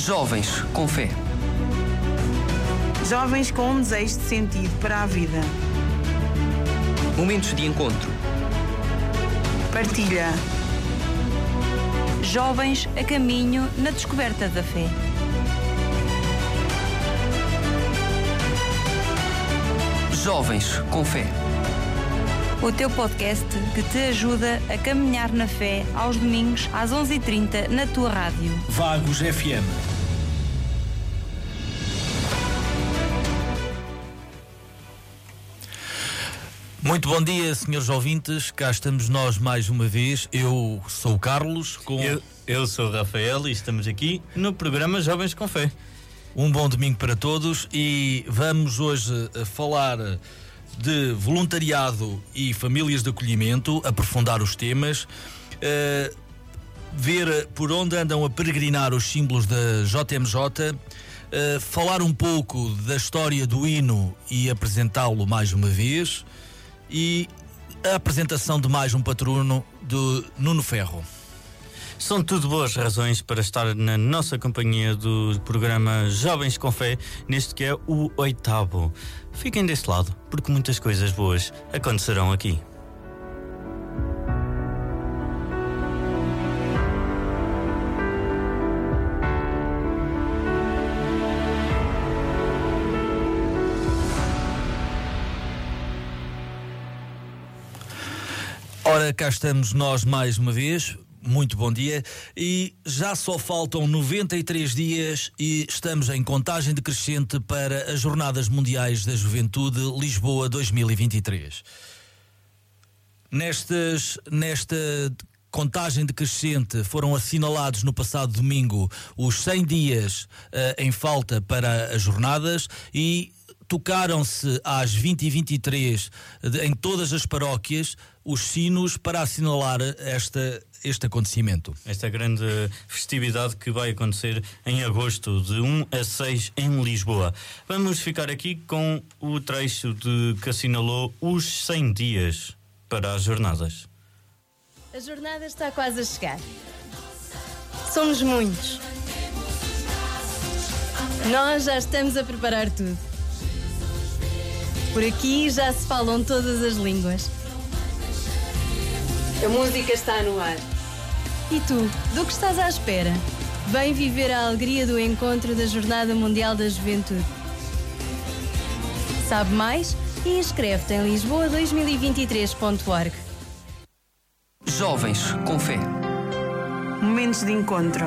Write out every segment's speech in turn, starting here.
Jovens com fé. Jovens com um desejo de sentido para a vida. Momentos de encontro. Partilha. Jovens a caminho na descoberta da fé. Jovens com fé. O teu podcast que te ajuda a caminhar na fé aos domingos às 11h30 na tua rádio. Vagos FM. Muito bom dia, senhores ouvintes. Cá estamos nós mais uma vez. Eu sou o Carlos. Com... Eu, eu sou o Rafael e estamos aqui no programa Jovens com Fé. Um bom domingo para todos e vamos hoje eh, falar de voluntariado e famílias de acolhimento, aprofundar os temas, uh, ver por onde andam a peregrinar os símbolos da JMJ, uh, falar um pouco da história do hino e apresentá-lo mais uma vez e a apresentação de mais um patrono do Nuno Ferro. São tudo boas razões para estar na nossa companhia do programa Jovens com Fé, neste que é o oitavo. Fiquem desse lado, porque muitas coisas boas acontecerão aqui. Ora, cá estamos nós mais uma vez. Muito bom dia. E já só faltam 93 dias e estamos em contagem decrescente para as Jornadas Mundiais da Juventude Lisboa 2023. Nestas, nesta contagem decrescente foram assinalados no passado domingo os 100 dias uh, em falta para as jornadas e tocaram-se às 20 e 23 em todas as paróquias os sinos para assinalar esta, este acontecimento. Esta grande festividade que vai acontecer em agosto, de 1 a 6 em Lisboa. Vamos ficar aqui com o trecho de que assinalou os 100 dias para as jornadas. A jornada está quase a chegar. Somos muitos. Nós já estamos a preparar tudo. Por aqui já se falam todas as línguas. A música está no ar. E tu, do que estás à espera? Vem viver a alegria do encontro da Jornada Mundial da Juventude. Sabe mais? E inscreve-te em lisboa2023.org. Jovens com fé. Momentos de encontro.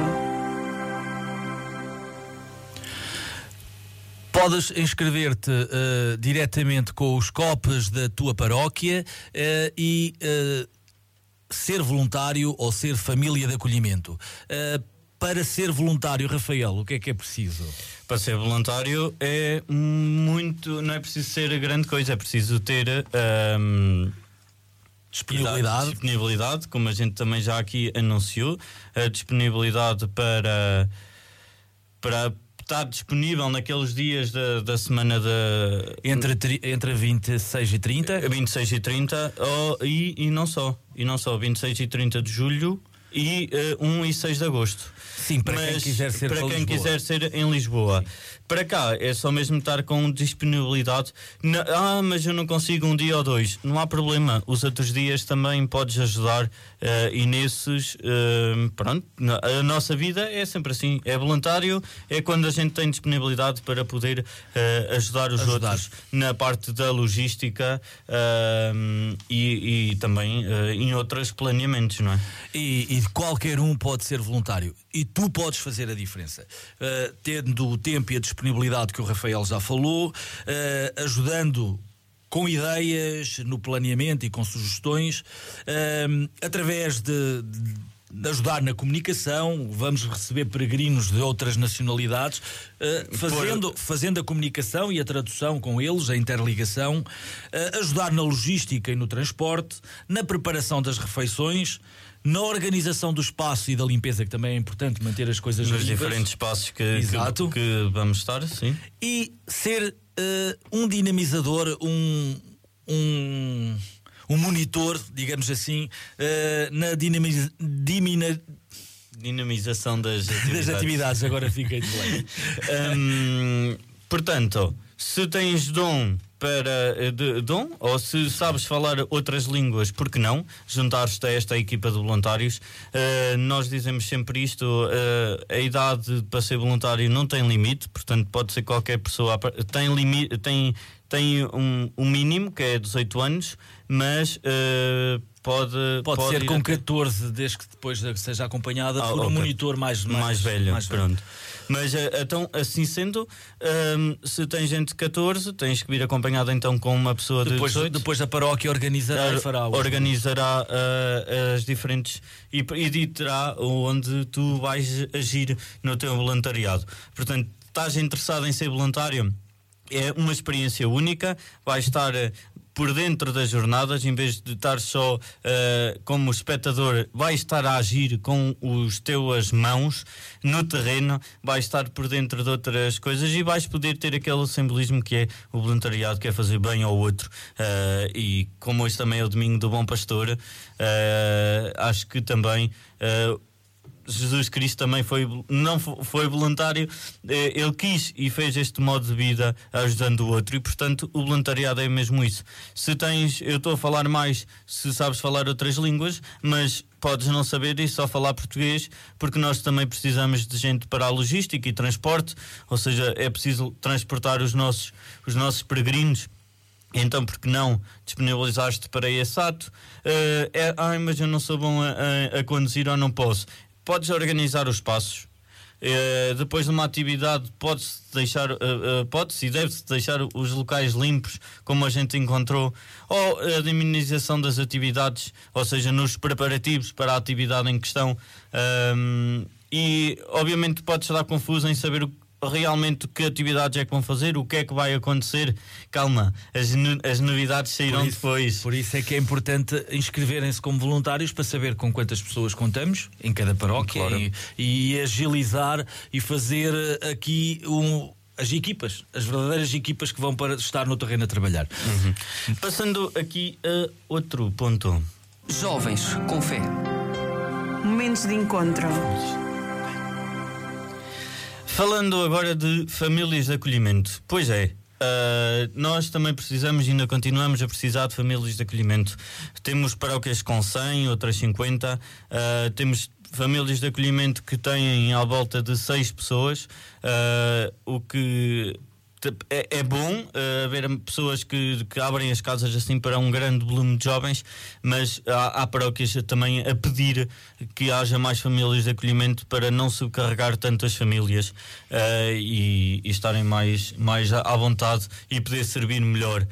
Podes inscrever-te uh, diretamente com os copos da tua paróquia uh, e uh, ser voluntário ou ser família de acolhimento. para ser voluntário, Rafael, o que é que é preciso? Para ser voluntário é muito. Não é preciso ser grande coisa, é preciso ter. Um, disponibilidade. disponibilidade, como a gente também já aqui anunciou, a disponibilidade para. para estar disponível naqueles dias da, da semana da. Entre, entre 26 e 30? 26 e 30, oh, e, e não só. E não só, 26 e 30 de julho e uh, 1 e 6 de agosto. Sim, para Mas, quem quiser ser para quem Lisboa. quiser ser em Lisboa. Sim. Para cá é só mesmo estar com disponibilidade. ah, mas eu não consigo um dia ou dois. Não há problema. Os outros dias também podes ajudar uh, e nesses, uh, pronto, a nossa vida é sempre assim. É voluntário, é quando a gente tem disponibilidade para poder uh, ajudar os ajudar. outros na parte da logística e, e, também em outros planeamentos, não é? E, e qualquer um pode ser voluntário e tu podes fazer a diferença. Uh, tendo o tempo e a disponibilidade que o Rafael já falou, uh, ajudando com ideias no planeamento e com sugestões, uh, através de, de de ajudar na comunicação, vamos receber peregrinos de outras nacionalidades, uh, fazendo, Por... fazendo a comunicação e a tradução com eles, a interligação, uh, ajudar na logística e no transporte, na preparação das refeições, na organização do espaço e da limpeza, que também é importante manter as coisas nos diferentes espaços que, que, que vamos estar, sim. E ser uh, um dinamizador, um, um, um monitor, digamos assim, uh, na dinamiz, dimina, Dinamização das atividades. Das atividades, agora fica de. Hum, portanto, se tens dom para eh, de, dom ou se sabes falar outras línguas, por que não juntar-te a esta equipa de voluntários? Uh, nós dizemos sempre isto: uh, a idade para ser voluntário não tem limite, portanto, pode ser qualquer pessoa. Tem, limite, tem, tem um, um mínimo que é 18 anos, mas. Uh, pode, pode, pode ser com 14, desde que depois seja acompanhada ah, por okay. um monitor mais, mais, mais velho. Mais velho. Pronto. Mas eh, então, assim sendo, ehm, se tem gente de 14, tens que vir acompanhado então com uma pessoa depois, de 18. Depois a paróquia organizará e fará Organizará uh, as diferentes e, e ditará onde tu vais agir no teu voluntariado. Portanto, estás interessado em ser voluntário? é uma experiência única, vai estar por dentro das jornadas, em vez de estar só uh, como espectador, vai estar a agir com os teus mãos no terreno, vai estar por dentro de outras coisas e vais poder ter aquele simbolismo que é o voluntariado, que é fazer bem ao outro. Uh, e como hoje também é o domingo do Bom Pastor, uh, acho que também Jesus Cristo também foi, não foi voluntário, eh, ele quis e fez este modo de vida ajudando o outro, e portanto o voluntariado é mesmo isso. Se tens, eu estou a falar mais se sabes falar outras línguas, mas podes não saber isso, só falar português, porque nós também precisamos de gente para a logística e transporte, ou seja, é preciso transportar os nossos, os nossos peregrinos. Então, por que não disponibilizaste para esse ato? Uh, é, ah, mas eu não sou bom a, a, a conduzir ou não posso podes organizar os passos. Uh, depois de uma atividade pode-se deixar uh, uh, pode-se e deve-se deixar os locais limpos como a gente encontrou ou a diminuição das atividades ou seja nos preparativos para a atividade em questão um, e obviamente pode estar confuso em saber o realmente que atividades é que vão fazer, o que é que vai acontecer. Calma, as, as novidades sairão por isso, depois. Por isso é que é importante inscreverem-se como voluntários para saber com quantas pessoas contamos em cada paróquia claro. e, e, agilizar e fazer aqui um as equipas, as verdadeiras equipas que vão para estar no terreno a trabalhar. Uhum. Passando aqui a outro ponto. Jovens com fé. Momentos de encontro. Falando agora de famílias de acolhimento, pois é. Uh, nós também precisamos e ainda continuamos a precisar de famílias de acolhimento. Temos paróquias com 100, outras 50, uh, ah, temos famílias de acolhimento que têm à volta de 6 pessoas, uh, o que é, é bom uh, haver pessoas que, que, abrem as casas assim para um grande volume de jovens, mas há, há paróquias também a pedir que haja mais famílias de acolhimento para não subcarregar tantas famílias uh, e, e, estarem mais, mais à vontade e poder servir melhor.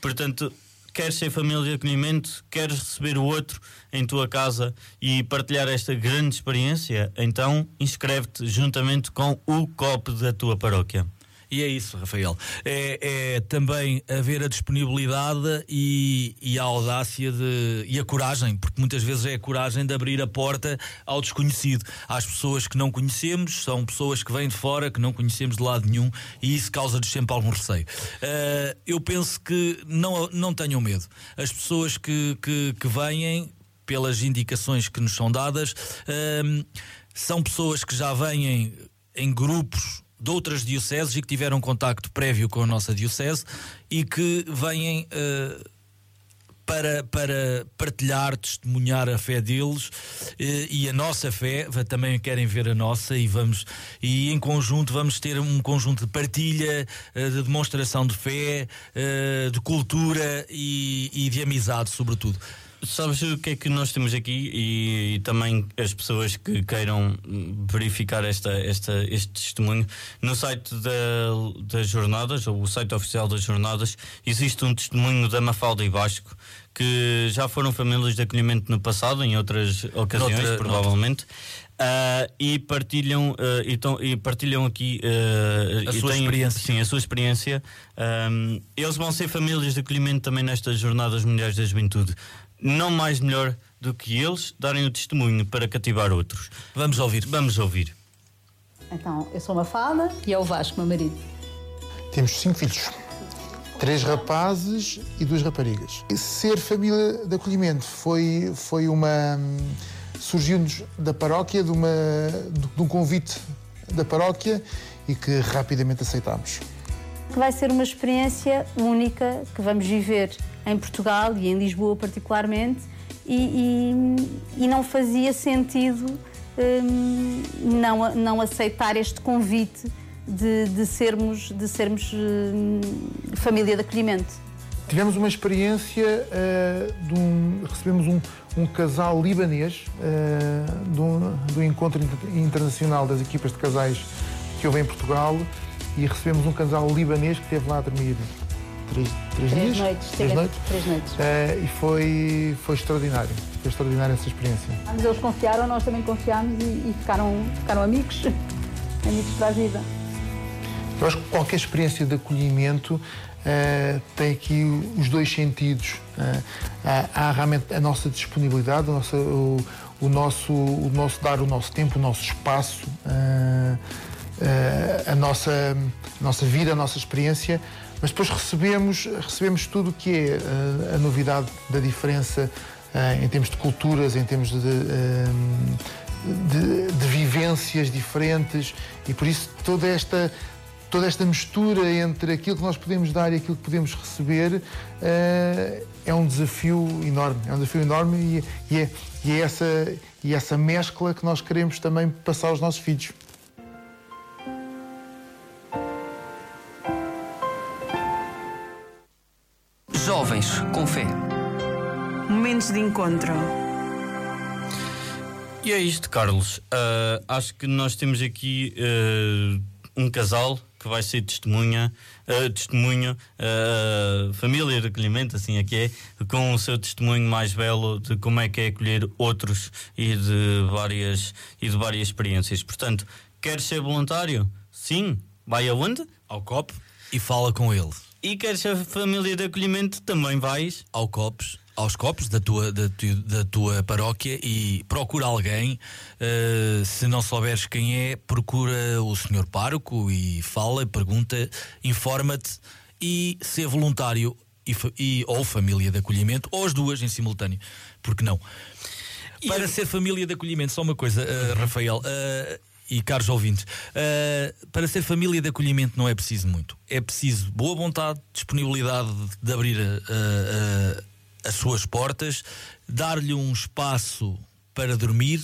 Portanto, queres ser família de acolhimento, queres receber o outro em tua casa e partilhar esta grande experiência, então inscreve-te juntamente com o COP da tua paróquia. E é isso, Rafael. É, é também haver a disponibilidade e, e, a audácia de, e a coragem, porque muitas vezes é a coragem de abrir a porta ao desconhecido. Às pessoas que não conhecemos, são pessoas que vêm de fora, que não conhecemos de lado nenhum, e isso causa-nos sempre algum receio. Uh, eu penso que não, não tenham medo. As pessoas que, que, que vêm, pelas indicações que nos são dadas, uh, são pessoas que já vêm em grupos de outras dioceses e que tiveram contacto prévio com a nossa diocese e que vêm uh, para, para partilhar, testemunhar a fé deles uh, e a nossa fé, também querem ver a nossa e vamos e em conjunto vamos ter um conjunto de partilha, uh, de demonstração de fé, de cultura e, e de amizade, sobretudo. Sabes o que é que nós temos aqui e, e, também as pessoas que queiram verificar esta, esta, este testemunho no site da, das jornadas, ou o site oficial das jornadas, existe um testemunho da Mafalda e Vasco que já foram famílias de acolhimento no passado, em outras ocasiões, noutra, provavelmente. Uh, e partilham uh, e, tão, e, partilham aqui uh, a sua têm, experiência. Sim, a sua experiência. Um, eles vão ser famílias de acolhimento também nestas jornadas mundiais da juventude não mais melhor do que eles darem o testemunho para cativar outros. Vamos ouvir. Vamos ouvir. Então, eu sou uma fada e é o Vasco, meu marido. Temos cinco filhos. Três rapazes e duas raparigas. Ser família de acolhimento foi, foi uma surgiu-nos da paróquia, de, uma, de um convite da paróquia e que rapidamente aceitámos. Vai ser uma experiência única que vamos viver em Portugal e em Lisboa particularmente e, e, e não fazia sentido hum, não, não aceitar este convite de, de sermos, de sermos hum, família de acolhimento. Tivemos uma experiência uh, de um, recebemos um, um casal libanês uh, do, do encontro internacional das equipas de casais que houve em Portugal e recebemos um casal libanês que esteve lá a dormir três, três, três dias? Noites, três noites. Três noites. Uh, e foi, foi extraordinário. Foi extraordinária essa experiência. Mas eles confiaram, nós também confiámos e, e ficaram, ficaram amigos, amigos para a vida. Eu acho que qualquer experiência de acolhimento Uh, tem aqui os dois sentidos. Uh, há, realmente a nossa disponibilidade, o nosso, o, o, nosso, o nosso dar o nosso tempo, o nosso espaço, uh, a, nossa, a nossa vida, a nossa experiência, mas depois recebemos, recebemos tudo o que é a novidade da diferença em termos de culturas, em termos de, de, de vivências diferentes e por isso toda esta toda esta mistura entre aquilo que nós podemos dar e aquilo que podemos receber é um desafio enorme. É um desafio enorme e, e, é, e, é essa, e essa mescla que nós queremos também passar aos nossos filhos. Jovens com fé. Momentos de encontro. E é isto, Carlos. Uh, acho que nós temos aqui uh, um casal que vai ser testemunha, uh, testemunho, uh, família de acolhimento, assim aqui é, com o seu testemunho mais belo de como é que é acolher outros e de várias, e de várias experiências. Portanto, queres ser voluntário? Sim. Vai aonde? Ao COP e fala com ele. E queres ser família de acolhimento? Também vais ao COPS aos copos da tua, da, tu, da tua paróquia e procura alguém. Uh, se não souberes quem é, procura o senhor pároco e fala, pergunta, informa-te e ser voluntário e, e, ou família de acolhimento, ou as duas em simultâneo. Porque não? E Para ser família de acolhimento, só uma coisa, uh, Rafael. Uh, e caros ouvintes, uh, para ser família de acolhimento não é preciso muito. É preciso boa vontade, disponibilidade de abrir a, as suas portas, dar-lhe um espaço para dormir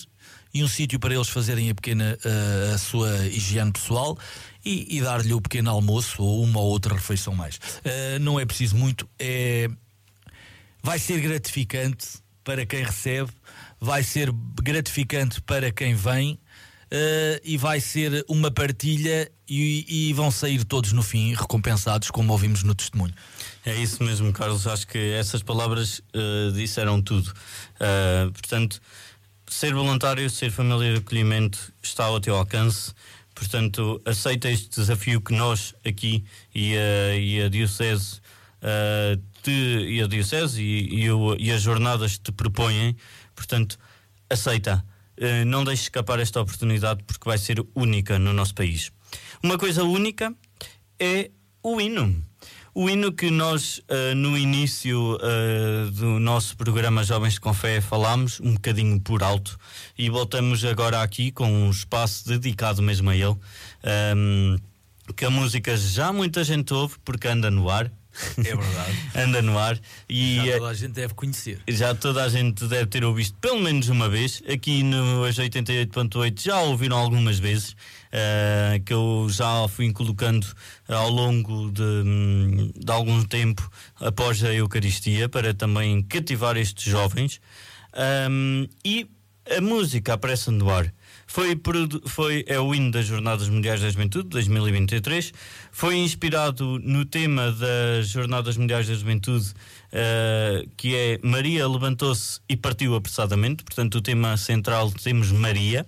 e um sítio para eles fazerem a pequena uh, a sua higiene pessoal e, e dar-lhe o pequeno almoço ou uma ou outra refeição mais. Uh, não é preciso muito, é vai ser gratificante para quem recebe, vai ser gratificante para quem vem uh, e vai ser uma partilha e, e, vão sair todos no fim recompensados, como ouvimos no testemunho. É isso mesmo, Carlos. Acho que essas palavras uh, disseram tudo. Uh, portanto, ser voluntário, ser família de acolhimento está ao teu alcance. Portanto, aceita este desafio que nós aqui e a, e a Diocese te, e a Diocese e, e, e as jornadas te propõem. Portanto, aceita. Eh, não deixe escapar esta oportunidade porque vai ser única no nosso país. Uma coisa única é o hino. O hino que nós, uh, no início uh, do nosso programa Jovens com Fé, falámos um bocadinho por alto e voltamos agora aqui com um espaço dedicado mesmo a ele. Um, ehm, que a música já muita gente ouve porque anda no ar, é verdade. Anda no ar. E já toda a gente deve conhecer. Já toda a gente deve ter ouvido pelo menos uma vez. Aqui no 88.8 já ouviram algumas vezes. Uh, que eu já fui colocando ao longo de, hum, de algum tempo após a Eucaristia para também cativar estes jovens. Um, e a música aparece no ar. Foi, foi, é o hino das Jornadas Mundiais da Juventude 2023. Foi inspirado no tema das Jornadas Mundiais da Juventude, uh, que é Maria levantou-se e partiu apressadamente. Portanto, o tema central temos Maria,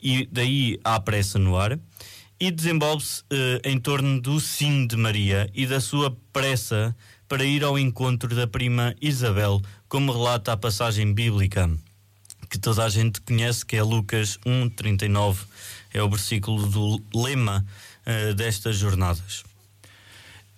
e daí há pressa no ar. E desenvolve-se uh, em torno do sim de Maria e da sua pressa para ir ao encontro da prima Isabel, como relata a passagem bíblica que toda a gente conhece, que é Lucas 1:39, é o versículo do lema uh, destas jornadas.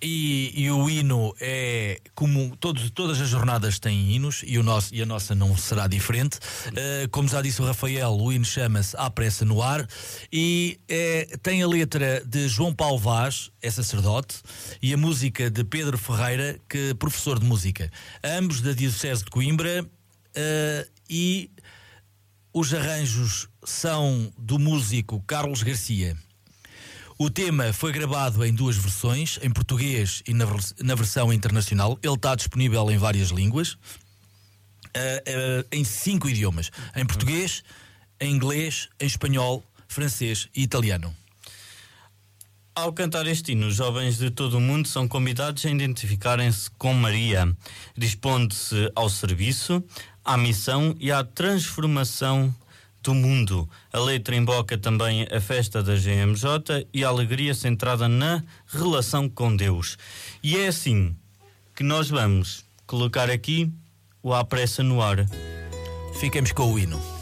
E, e o hino é como todos, todas as jornadas têm hinos e, o nosso, e a nossa não será diferente. Uh, como já disse o Rafael, o hino chama-se À Pressa no Ar e é, tem a letra de João Paulo Vaz, é sacerdote, e a música de Pedro Ferreira, que é professor de música. Ambos da Diocese de Coimbra uh, e os arranjos são do músico Carlos Garcia. O tema foi gravado em duas versões, em português e na, na versão internacional. Ele está disponível em várias línguas, uh, uh, em cinco idiomas: em português, em inglês, em espanhol, francês e italiano. Ao cantar este hino, jovens de todo o mundo são convidados a identificarem-se com Maria, dispondo-se ao serviço, à missão e à transformação do mundo. A letra invoca também a festa da GMJ e a alegria centrada na relação com Deus. E é assim que nós vamos colocar aqui o À Pressa no ar. Fiquemos com o hino.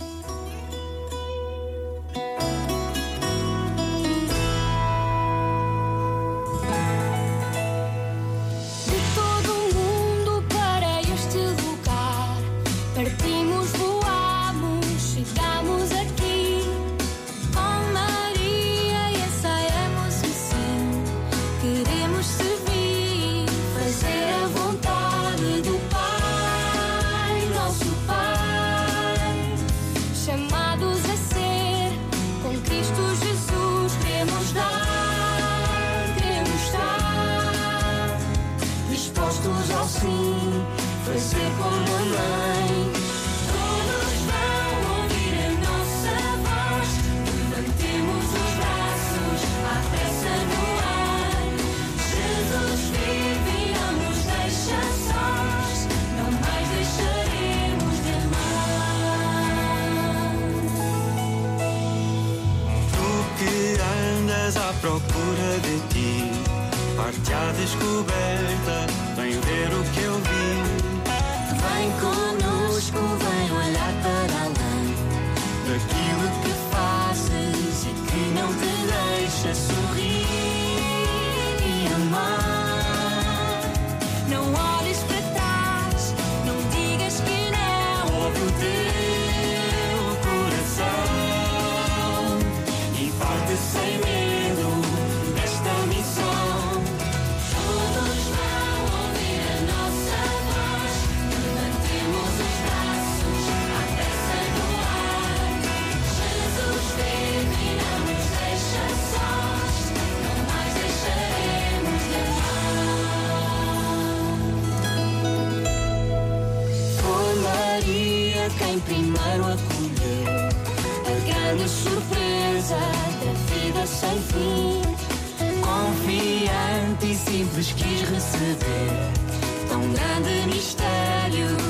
Jovens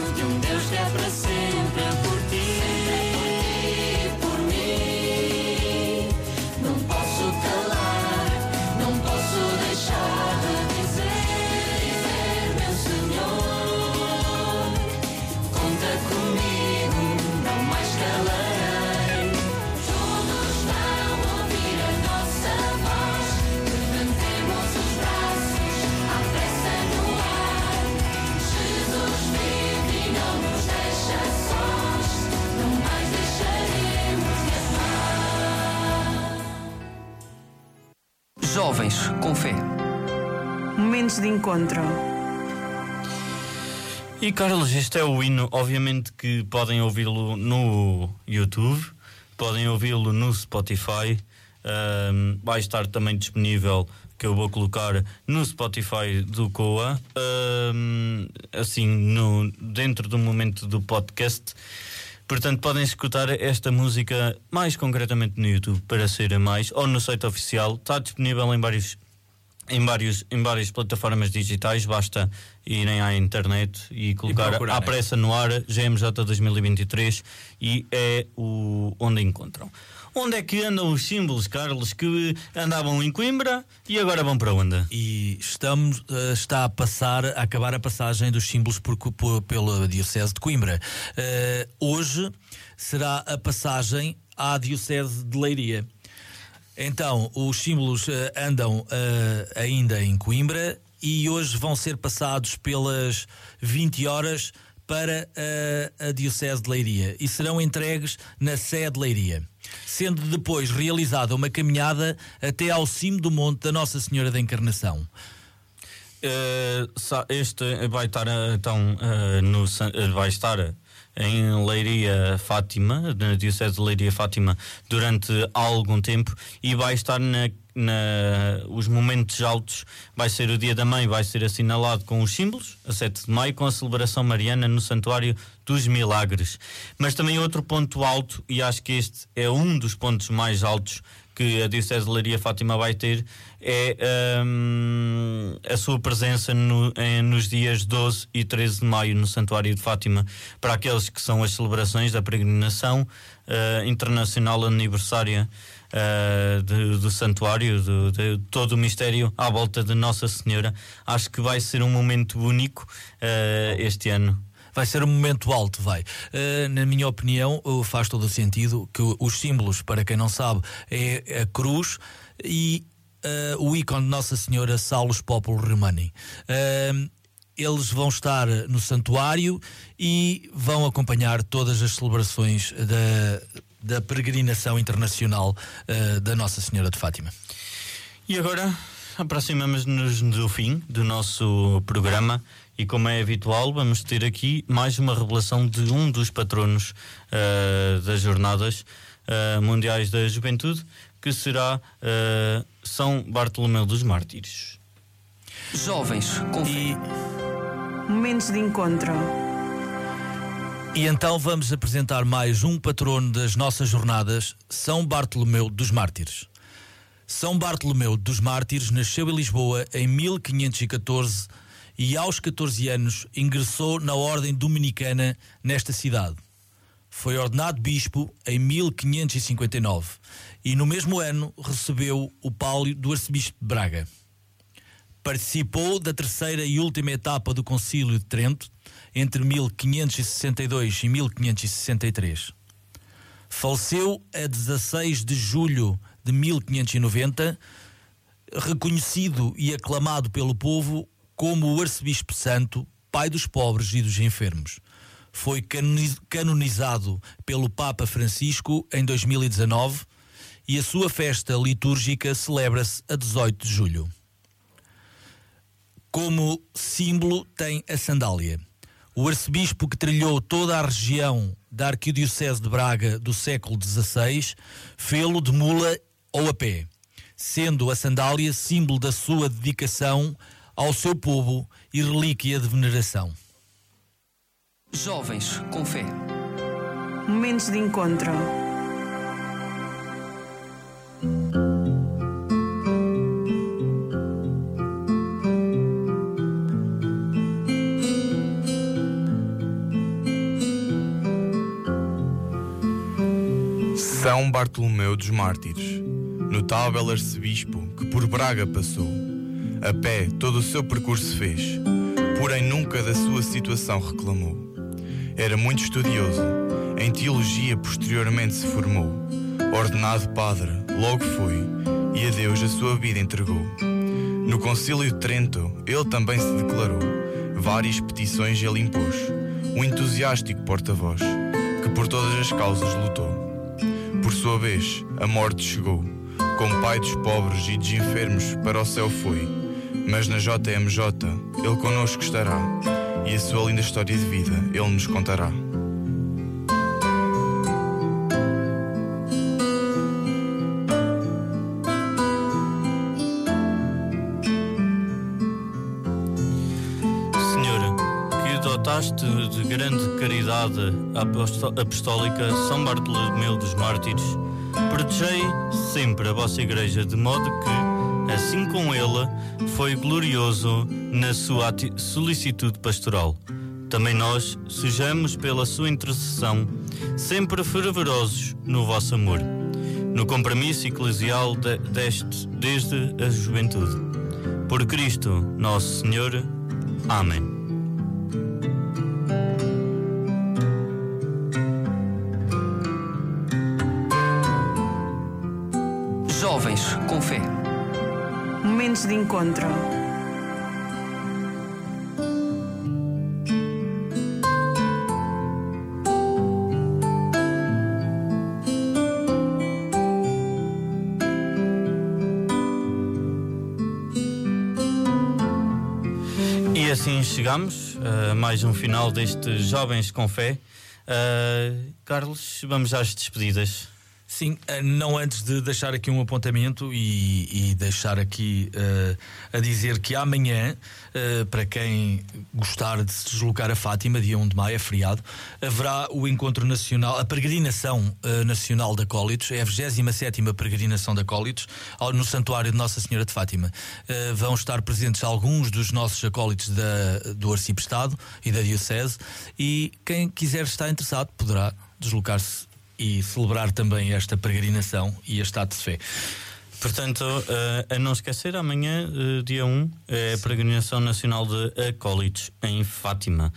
com Fé. Momentos de encontro. E Carlos, este é o hino. Obviamente que podem ouvi-lo no YouTube, podem ouvi-lo no Spotify. Um, vai estar também disponível que eu vou colocar no Spotify do Coa, um, assim no, dentro do momento do podcast. Portanto, podem escutar esta música mais concretamente no YouTube, para ser a mais, ou no site oficial. Está disponível em vários em, vários, em várias plataformas digitais, basta irem à internet e colocar e à pressa no ar GMJ 2023 e é o onde encontram. Onde é que andam os símbolos, Carlos, que andavam em Coimbra e agora vão para onde? E estamos, uh, está a passar, a acabar a passagem dos símbolos por, por, pela Diocese de Coimbra. Uh, hoje será a passagem à Diocese de Leiria. Então, os símbolos uh, andam ainda em Coimbra e hoje vão ser passados pelas 20 horas para a, a Diocese de Leiria e serão entregues na sede de Leiria, sendo depois realizada uma caminhada até ao cimo do monte da Nossa Senhora da Encarnação. Uh, este vai estar então uh, no, vai estar em Leiria Fátima, na Diocese de Leiria Fátima, durante algum tempo e vai estar na, na, os momentos altos. Vai ser o Dia da Mãe, vai ser assinalado com os símbolos, a 7 de maio, com a celebração mariana no Santuário dos Milagres. Mas também outro ponto alto, e acho que este é um dos pontos mais altos que a Diocese de Leiria Fátima vai ter é um, a sua presença no, em, nos dias 12 e 13 de maio no Santuário de Fátima, para aqueles que são as celebrações da peregrinação uh, internacional aniversária uh, de, do Santuário, de, de, todo o mistério à volta de Nossa Senhora. Acho que vai ser um momento único uh, este ano vai ser um momento alto, vai. Uh, na minha opinião, faz todo o sentido que os símbolos, para quem não sabe, é a cruz e uh, o ícone de Nossa Senhora Salus Popolo Romani. Uh, eles vão estar no santuário e vão acompanhar todas as celebrações da, da peregrinação internacional da Nossa Senhora de Fátima. E agora aproximamos-nos do fim do nosso programa. E como é habitual, vamos ter aqui mais uma revelação de um dos patronos uh, das Jornadas uh, Mundiais da Juventude, que será uh, São Bartolomeu dos Mártires. Jovens, com e... Momentos de encontro. E então vamos apresentar mais um patrono das nossas jornadas, São Bartolomeu dos Mártires. São Bartolomeu dos Mártires nasceu em Lisboa em 1514 e aos 14 anos ingressou na Ordem Dominicana nesta cidade. Foi ordenado bispo em 1559 e no mesmo ano recebeu o pálio do arcebispo de Braga. Participou da terceira e última etapa do Concílio de Trento entre 1562 e 1563. Faleceu a 16 de julho de 1590, reconhecido e aclamado pelo povo como o arcebispo santo, pai dos pobres e dos enfermos. Foi canonizado pelo Papa Francisco em 2019 e a sua festa litúrgica celebra-se a 18 de julho. Como símbolo tem a sandália. O arcebispo que trilhou toda a região da Arquidiocese de Braga do século XVI fê-lo de mula ou a pé, sendo a sandália símbolo da sua dedicação ao seu povo e relíquia de veneração. Jovens com fé. Momentos de encontro. São Bartolomeu dos Mártires, notável arcebispo que por Braga passou a pé, todo o seu percurso fez, porém nunca da sua situação reclamou. Era muito estudioso, em teologia posteriormente se formou. Ordenado padre, logo foi, e a Deus a sua vida entregou. No Concílio de Trento, ele também se declarou. Várias petições ele impôs, um entusiástico porta-voz, que por todas as causas lutou. Por sua vez, a morte chegou, como pai dos pobres e dos enfermos, para o céu foi mas na JMJ ele connosco estará e a sua linda história de vida ele nos contará. Senhor, que dotaste de grande caridade apostólica São Bartolomeu dos Mártires, protegei sempre a vossa Igreja de modo que assim como ele foi glorioso na sua solicitude pastoral. Também nós sejamos, pela sua intercessão, sempre fervorosos no vosso amor, no compromisso eclesial de, deste desde a juventude. Por Cristo, nosso Senhor. Amém. pontos de encontro. E assim chegamos a mais um final deste Jovens com Fé. Uh, Carlos, vamos às despedidas. Sim, eh, não antes de deixar aqui um apontamento e, e deixar aqui uh, a dizer que amanhã, uh, para quem gostar de se deslocar a Fátima, dia 1 de maio, é feriado, haverá o encontro nacional, a peregrinação uh, nacional da Cólitos, é a 27 peregrinação da Cólitos, no Santuário de Nossa Senhora de Fátima. vão estar presentes alguns dos nossos acólitos da, do Arcipestado e da Diocese, e quem quiser estar interessado poderá deslocar-se e celebrar também esta peregrinação e este ato de fé. Portanto, uh, a não esquecer, amanhã, uh, dia 1, é a Peregrinação Nacional de Acólitos, em Fátima.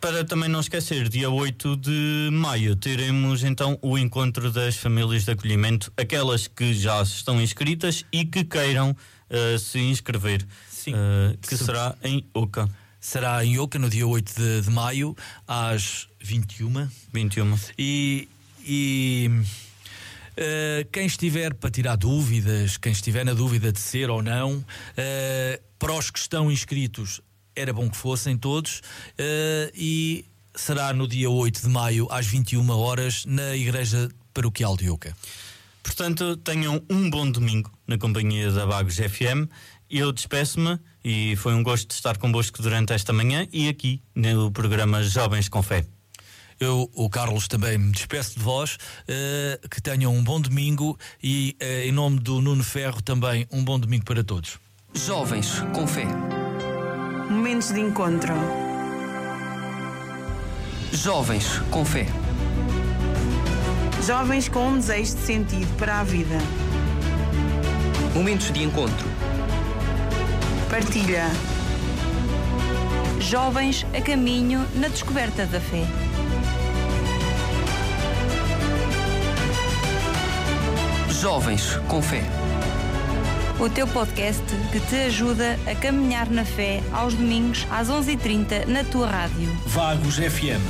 Para também não esquecer, dia 8 de maio teremos então o encontro das famílias de acolhimento, aquelas que já estão inscritas e que queiram uh, se inscrever, Sim. que Se... será em Oca. Será em Oca no dia 8 de, de maio, às 21. 21. E e uh, quem estiver para tirar dúvidas, quem estiver na dúvida de ser ou não, uh, para os que estão inscritos, era bom que fossem todos. Uh, e será no dia 8 de maio, às 21 horas, na Igreja Paroquial de Oca. Portanto, tenham um bom domingo na companhia da Bagos FM. Eu despeço-me e foi um gosto de estar convosco durante esta manhã e aqui no programa Jovens com Fé. Eu, o Carlos, também me despeço de vós. Uh, que tenham um bom domingo e, uh, em nome do Nuno Ferro, também um bom domingo para todos. Jovens com fé. Momentos de encontro. Jovens com fé. Jovens com um desejo de sentido para a vida. Momentos de encontro. Partilha. Jovens a caminho na descoberta da fé. Jovens com Fé. O teu podcast que te ajuda a caminhar na fé aos domingos às 11h30 na tua rádio. Vagos FM.